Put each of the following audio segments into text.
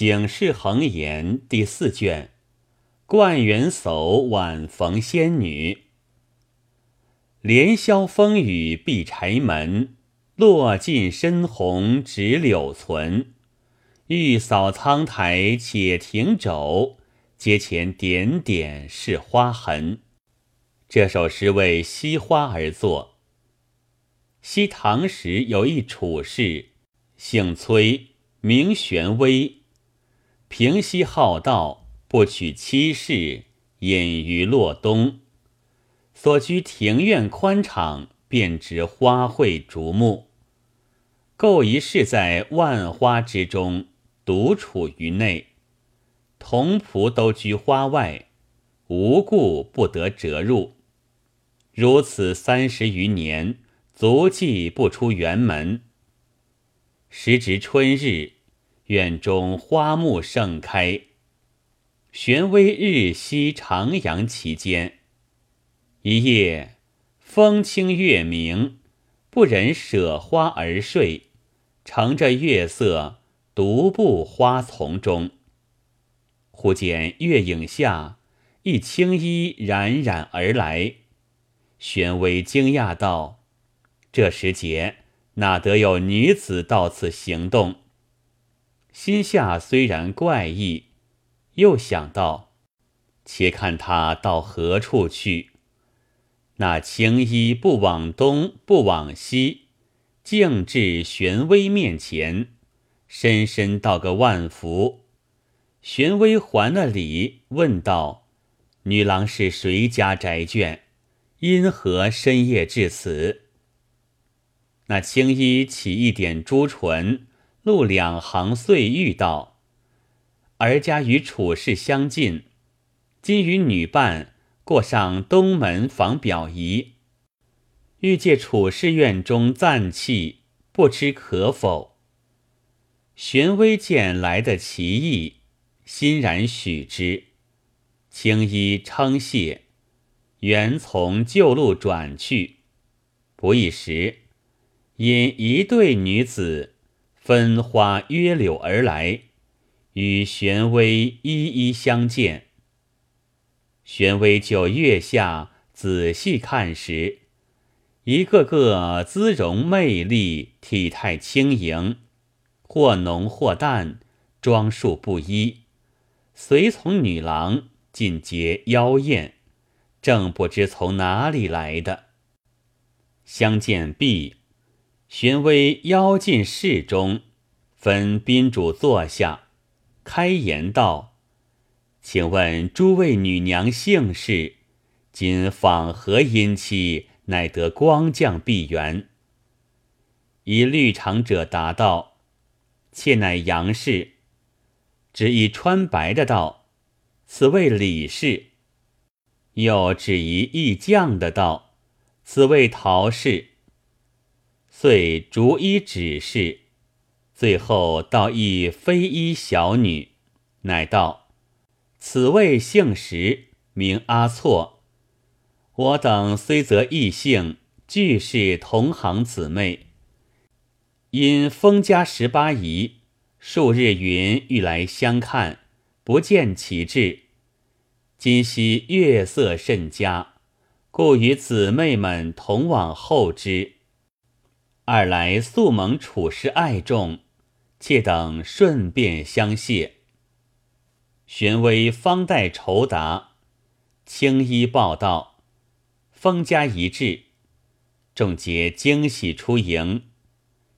警世恒言第四卷，冠元叟晚逢仙女。连宵风雨闭柴门，落尽深红只柳存。欲扫苍苔且停肘，阶前点点是花痕。这首诗为惜花而作。昔唐时有一处士，姓崔，名玄微。平息好道，不娶妻室，隐于洛东。所居庭院宽敞，遍植花卉竹木。构一室在万花之中，独处于内。童仆都居花外，无故不得折入。如此三十余年，足迹不出园门。时值春日。院中花木盛开，玄微日夕徜徉其间。一夜风清月明，不忍舍花而睡，乘着月色独步花丛中。忽见月影下一青衣冉冉而来，玄微惊讶道：“这时节哪得有女子到此行动？”心下虽然怪异，又想到：且看他到何处去。那青衣不往东，不往西，径至玄微面前，深深道个万福。玄微还了礼，问道：“女郎是谁家宅眷？因何深夜至此？”那青衣起一点朱唇。录两行碎玉道：“儿家与楚氏相近，今与女伴过上东门访表姨，欲借楚氏院中暂憩，不知可否？”玄微见来的奇异，欣然许之。青衣称谢，原从旧路转去。不一时，因一对女子。分花约柳而来，与玄微一一相见。玄微就月下仔细看时，一个个姿容魅丽，体态轻盈，或浓或淡，装束不一，随从女郎尽皆妖艳，正不知从哪里来的。相见毕。玄微邀进室中，分宾主坐下，开言道：“请问诸位女娘姓氏，今访何姻期，乃得光降碧园？”一绿长者答道：“妾乃杨氏。”只一穿白的道：“此位李氏。”又指一义将的道：“此位陶氏。”遂逐一指示，最后到一非一小女，乃道：“此位姓石，名阿错。我等虽则异姓，俱是同行姊妹。因封家十八姨数日云欲来相看，不见其至。今夕月色甚佳，故与姊妹们同往后之。”二来素蒙处事爱重，妾等顺便相谢。玄微方待酬答，青衣报道，封家一至，众皆惊喜出迎。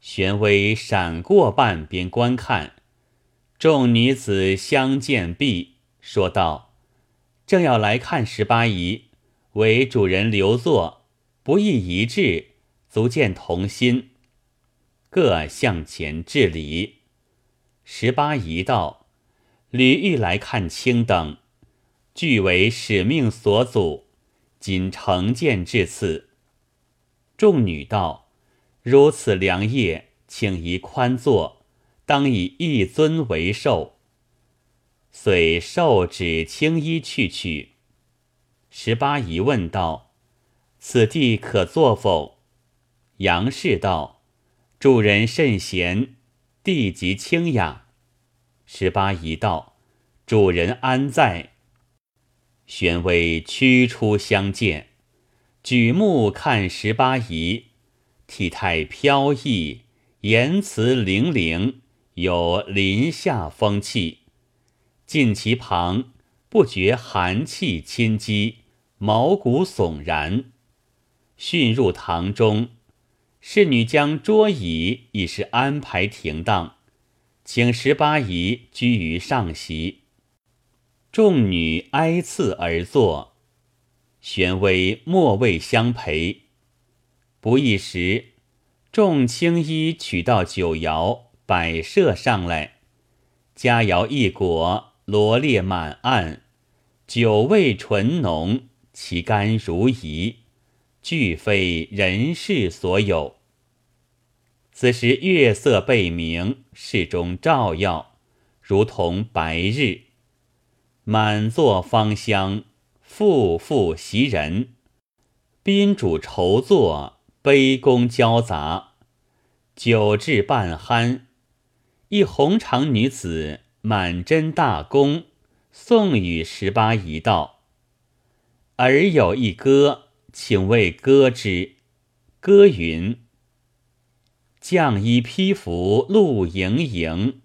玄微闪过半边观看，众女子相见毕，说道：“正要来看十八姨，为主人留座，不易一致。”足见同心，各向前致礼。十八姨道：“吕玉来看卿等，俱为使命所阻，今成见至此。”众女道：“如此良夜，请宜宽坐，当以一尊为寿。”遂受旨青衣去取。十八姨问道：“此地可坐否？”杨氏道：“主人甚贤，地极清雅。”十八姨道：“主人安在？”玄微驱出相见，举目看十八姨，体态飘逸，言辞灵灵，有林下风气。近其旁，不觉寒气侵肌，毛骨悚然。迅入堂中，侍女将桌椅已是安排停当，请十八姨居于上席。众女挨次而坐，玄微莫谓相陪。不一时，众青衣取到酒肴摆设上来，佳肴一果，罗列满案，酒味醇浓，其甘如饴，俱非人世所有。此时月色背明，室中照耀，如同白日。满座芳香，复复袭人。宾主筹坐，杯弓交杂，酒至半酣。一红裳女子满斟大功，送与十八姨道：“尔有一歌，请为歌之。歌云：绛衣披拂露盈盈。”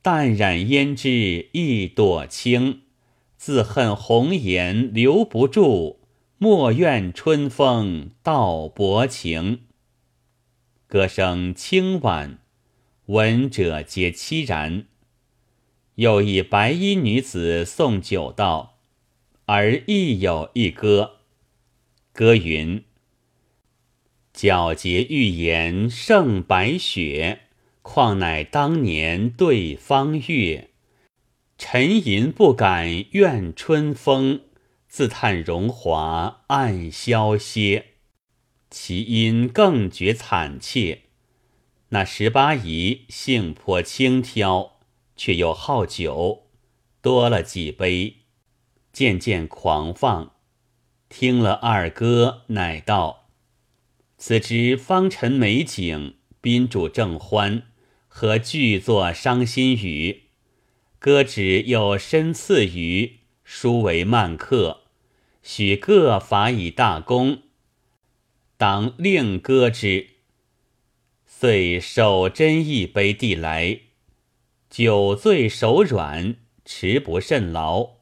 淡染胭脂一朵青，自恨红颜留不住，莫怨春风道薄情。歌声清婉，闻者皆凄然。又一白衣女子送酒道，而亦有一歌。歌云：皎洁玉颜胜白雪。况乃当年对方月，沉吟不敢怨春风，自叹荣华暗消歇。其音更觉惨切。那十八姨性颇轻佻，却又好酒，多了几杯，渐渐狂放。听了二哥，乃道：“此之芳尘美景，宾主正欢。”和剧作伤心语，歌止又深赐语，书为慢客，许各法以大功，当另歌之。遂手斟一杯递来，酒醉手软，持不甚牢，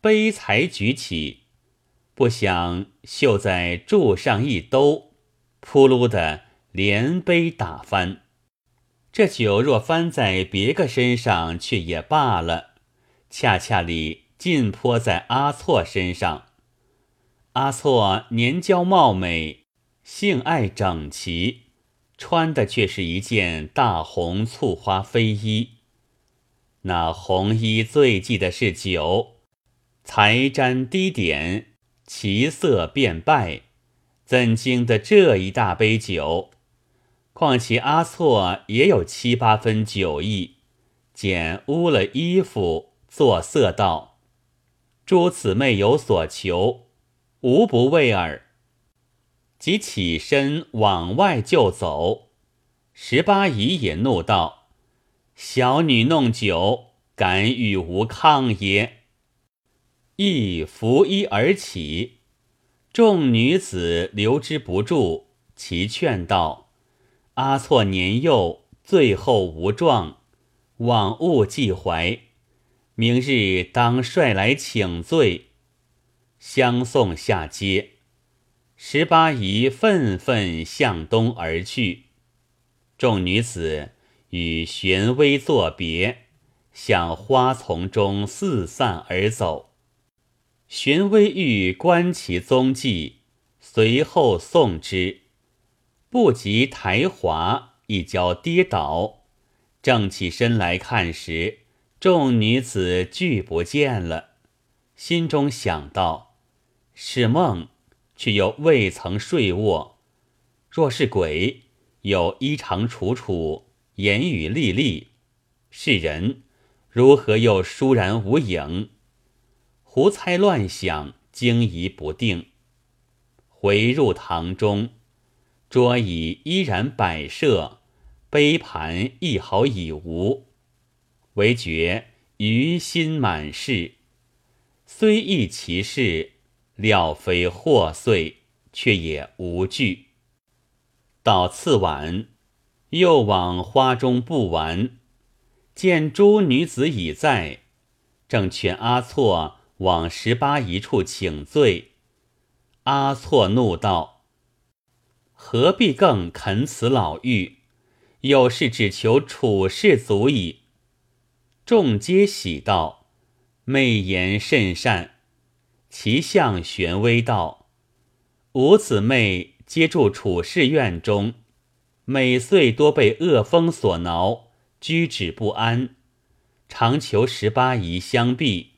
杯才举起，不想绣在柱上一兜，扑噜的连杯打翻。这酒若翻在别个身上，却也罢了。恰恰里尽泼在阿错身上。阿错年娇貌美，性爱整齐，穿的却是一件大红簇花飞衣。那红衣最忌的是酒，才沾滴点，其色变败，怎经得这一大杯酒？况其阿错也有七八分酒意，简污了衣服，作色道：“诸姊妹有所求，无不为尔。”即起身往外就走。十八姨也怒道：“小女弄酒，敢与吾抗也？”亦拂衣而起。众女子留之不住，其劝道。阿错年幼，最后无状，望勿记怀。明日当率来请罪。相送下阶，十八姨愤愤向东而去。众女子与玄微作别，向花丛中四散而走。玄微欲观其踪迹，随后送之。不及台滑，一跤跌倒，正起身来看时，众女子俱不见了。心中想到：是梦，却又未曾睡卧；若是鬼，又衣裳楚楚，言语历历；是人，如何又倏然无影？胡猜乱想，惊疑不定，回入堂中。桌椅依然摆设，杯盘一毫已无。唯觉于心满室。虽忆其事，料非祸祟，却也无惧。到次晚，又往花中不玩，见诸女子已在，正劝阿错往十八一处请罪。阿错怒道：“何必更肯此老妪？有事只求处事足矣。”众皆喜道：“媚言甚善。”其相玄微道：“五姊妹皆住处士院中，每岁多被恶风所挠，居止不安，常求十八姨相避。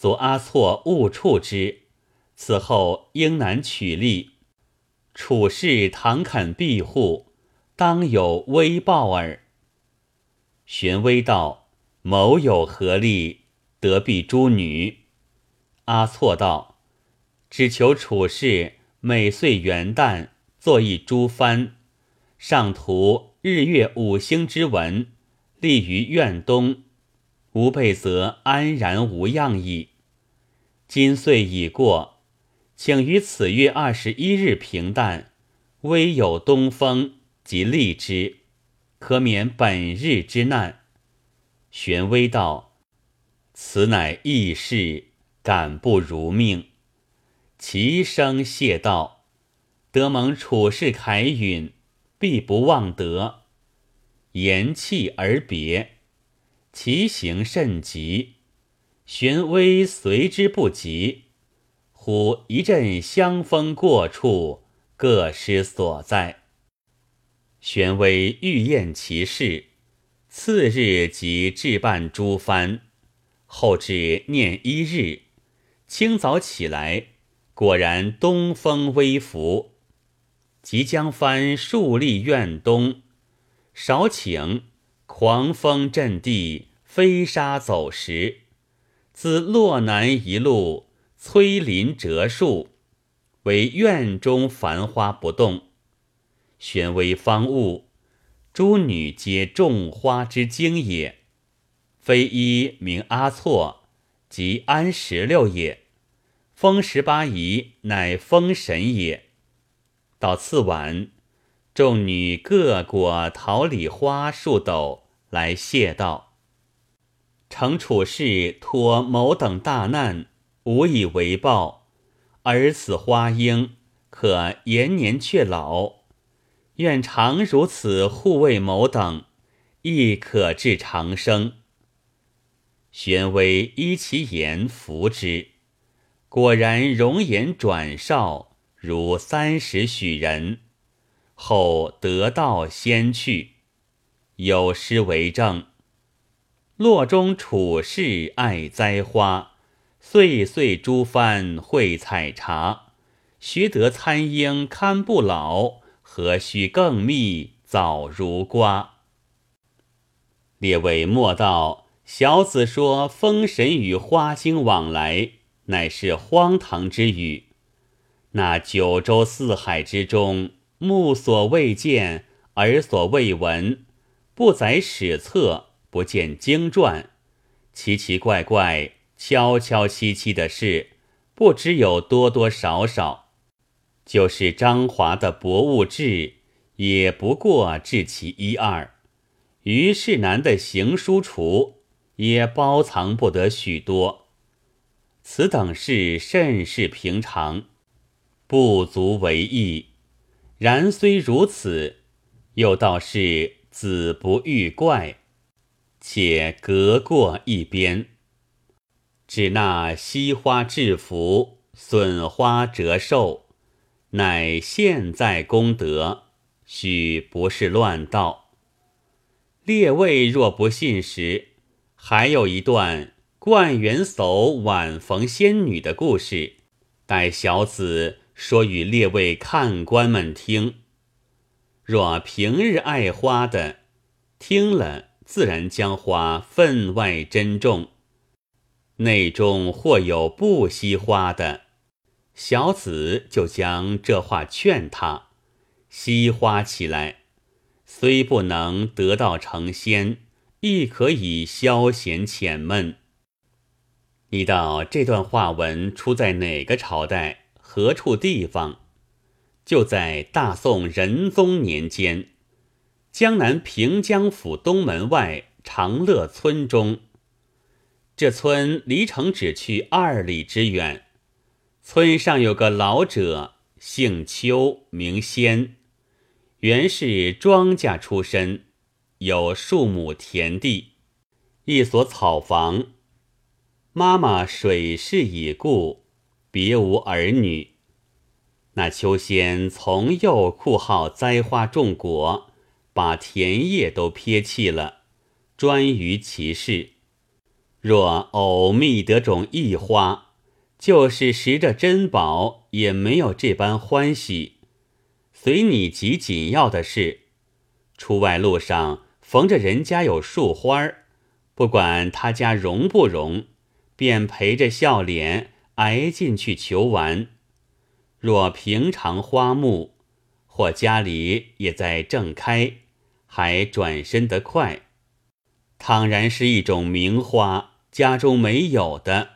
昨阿错误触之，此后应难取利。处士倘肯庇护，当有微报耳。”玄微道。某有何利得避诸女？阿错道：“只求处事每岁元旦作一诸幡，上涂日月五星之文，立于院东。吾辈则安然无恙矣。今岁已过，请于此月二十一日平淡，微有东风，即立之，可免本日之难。”玄微道：“此乃异事，敢不如命？”齐声谢道：“得蒙处事凯允，必不忘德。”言弃而别。其行甚急，玄微随之不及。忽一阵香风过处，各失所在。玄微欲验其事。次日即置办诸幡，后至念一日，清早起来，果然东风微拂，即将幡竖立院东，少顷狂风震地，飞沙走石，自洛南一路摧林折树，唯院中繁花不动，玄微方悟。诸女皆种花之精也，非一名阿错，即安石榴也。封十八姨乃封神也。到次晚，众女各裹桃李花数斗来谢道：“承处事托某等大难，无以为报，而此花英可延年却老。”愿常如此护卫某等，亦可至长生。玄微依其言服之，果然容颜转少，如三十许人。后得道先去，有诗为证：洛中处士爱栽花，岁岁诸番会采茶。学得参英堪不老。何须更密早如瓜？列位莫道小子说风神与花精往来，乃是荒唐之语。那九州四海之中，目所未见，耳所未闻，不载史册，不见经传，奇奇怪怪、悄悄戚戚的事，不知有多多少少。就是张华的博物志，也不过治其一二；于世南的行书橱，也包藏不得许多。此等事甚是平常，不足为意。然虽如此，又倒是子不欲怪，且隔过一边。指那惜花制服，损花折寿。乃现在功德，许不是乱道。列位若不信时，还有一段冠元叟晚逢仙女的故事，待小子说与列位看官们听。若平日爱花的，听了自然将花分外珍重；内中或有不惜花的。小子就将这话劝他，惜花起来，虽不能得道成仙，亦可以消闲遣闷。你道这段话文出在哪个朝代？何处地方？就在大宋仁宗年间，江南平江府东门外长乐村中。这村离城只去二里之远。村上有个老者，姓邱，名仙，原是庄稼出身，有数亩田地，一所草房。妈妈水逝已故。别无儿女。那秋仙从幼酷好栽花种果，把田业都撇弃了，专于其事。若偶觅得种异花，就是拾着珍宝，也没有这般欢喜。随你极紧要的事，出外路上逢着人家有树花，不管他家容不容，便陪着笑脸。挨进去求玩，若平常花木，或家里也在正开，还转身得快。倘然是一种名花，家中没有的，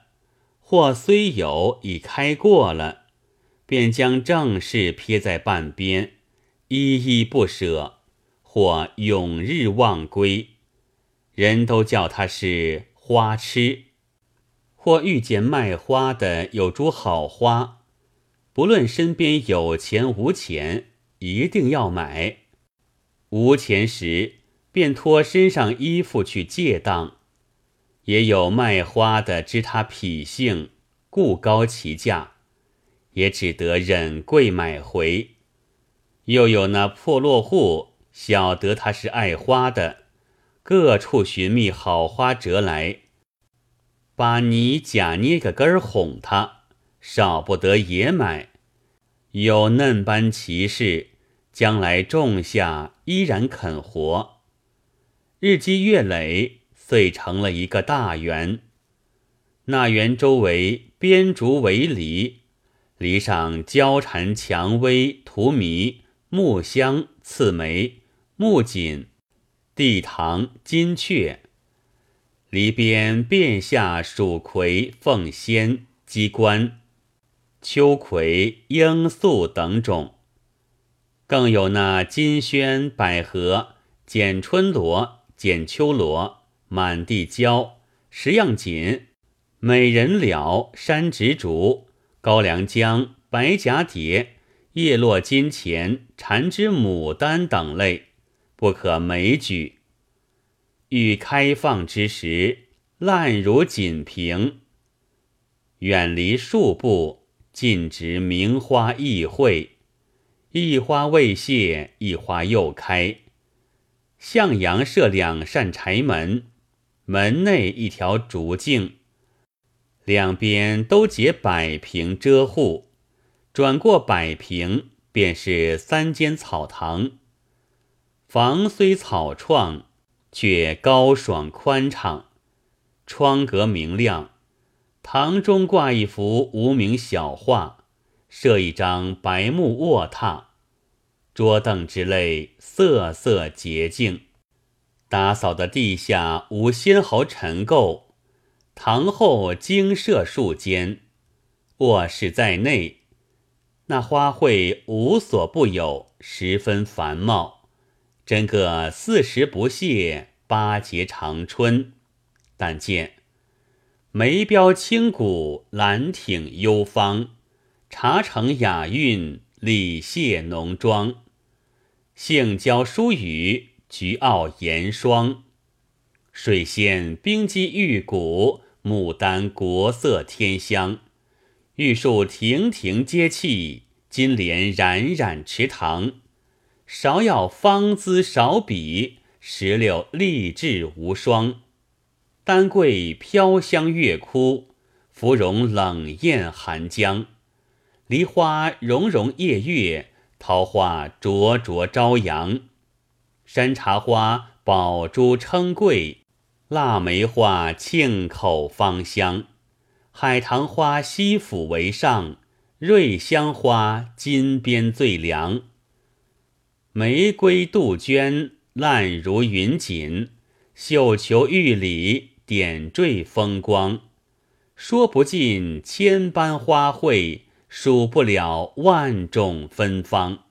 或虽有已开过了，便将正事撇在半边，依依不舍，或永日忘归。人都叫他是花痴。或遇见卖花的有株好花，不论身边有钱无钱，一定要买。无钱时，便脱身上衣服去借当。也有卖花的知他脾性，故高其价，也只得忍贵买回。又有那破落户，晓得他是爱花的，各处寻觅好花折来。把你假捏个根儿哄他，少不得也买。有嫩般奇事，将来种下依然肯活。日积月累，遂成了一个大园。那园周围编竹围篱，篱上交缠蔷薇、荼蘼、木香、刺梅、木槿、地堂、金雀。篱边遍下蜀葵、凤仙、鸡冠、秋葵、罂粟等种，更有那金萱、百合、剪春萝、剪秋萝、满地娇、十样锦、美人了、山植竹、高粱姜、白蛱蝶、叶落金钱、缠枝牡丹等类，不可枚举。欲开放之时，烂如锦屏。远离数步，尽植名花异卉。一花未谢，一花又开。向阳设两扇柴门，门内一条竹径，两边都结百平遮护。转过百平，便是三间草堂。房虽草创。却高爽宽敞，窗格明亮，堂中挂一幅无名小画，设一张白木卧榻，桌凳之类色色洁净。打扫的地下无纤毫尘垢，堂后精设数间，卧室在内，那花卉无所不有，十分繁茂。真个四时不谢，八节长春。但见梅标清谷，兰挺幽芳；茶城雅韵，礼谢浓妆。杏娇疏雨，菊傲严霜。水仙冰肌玉骨，牡丹国色天香。玉树亭亭皆气，金莲冉冉池塘。芍药芳姿少比，石榴丽质无双。丹桂飘香月枯，芙蓉冷艳寒江。梨花融融夜月，桃花灼灼朝阳。山茶花宝珠称贵，腊梅花沁口芳香。海棠花西府为上，瑞香花金边最凉。玫瑰杜鹃烂如云锦，绣球玉里，点缀风光，说不尽千般花卉，数不了万种芬芳。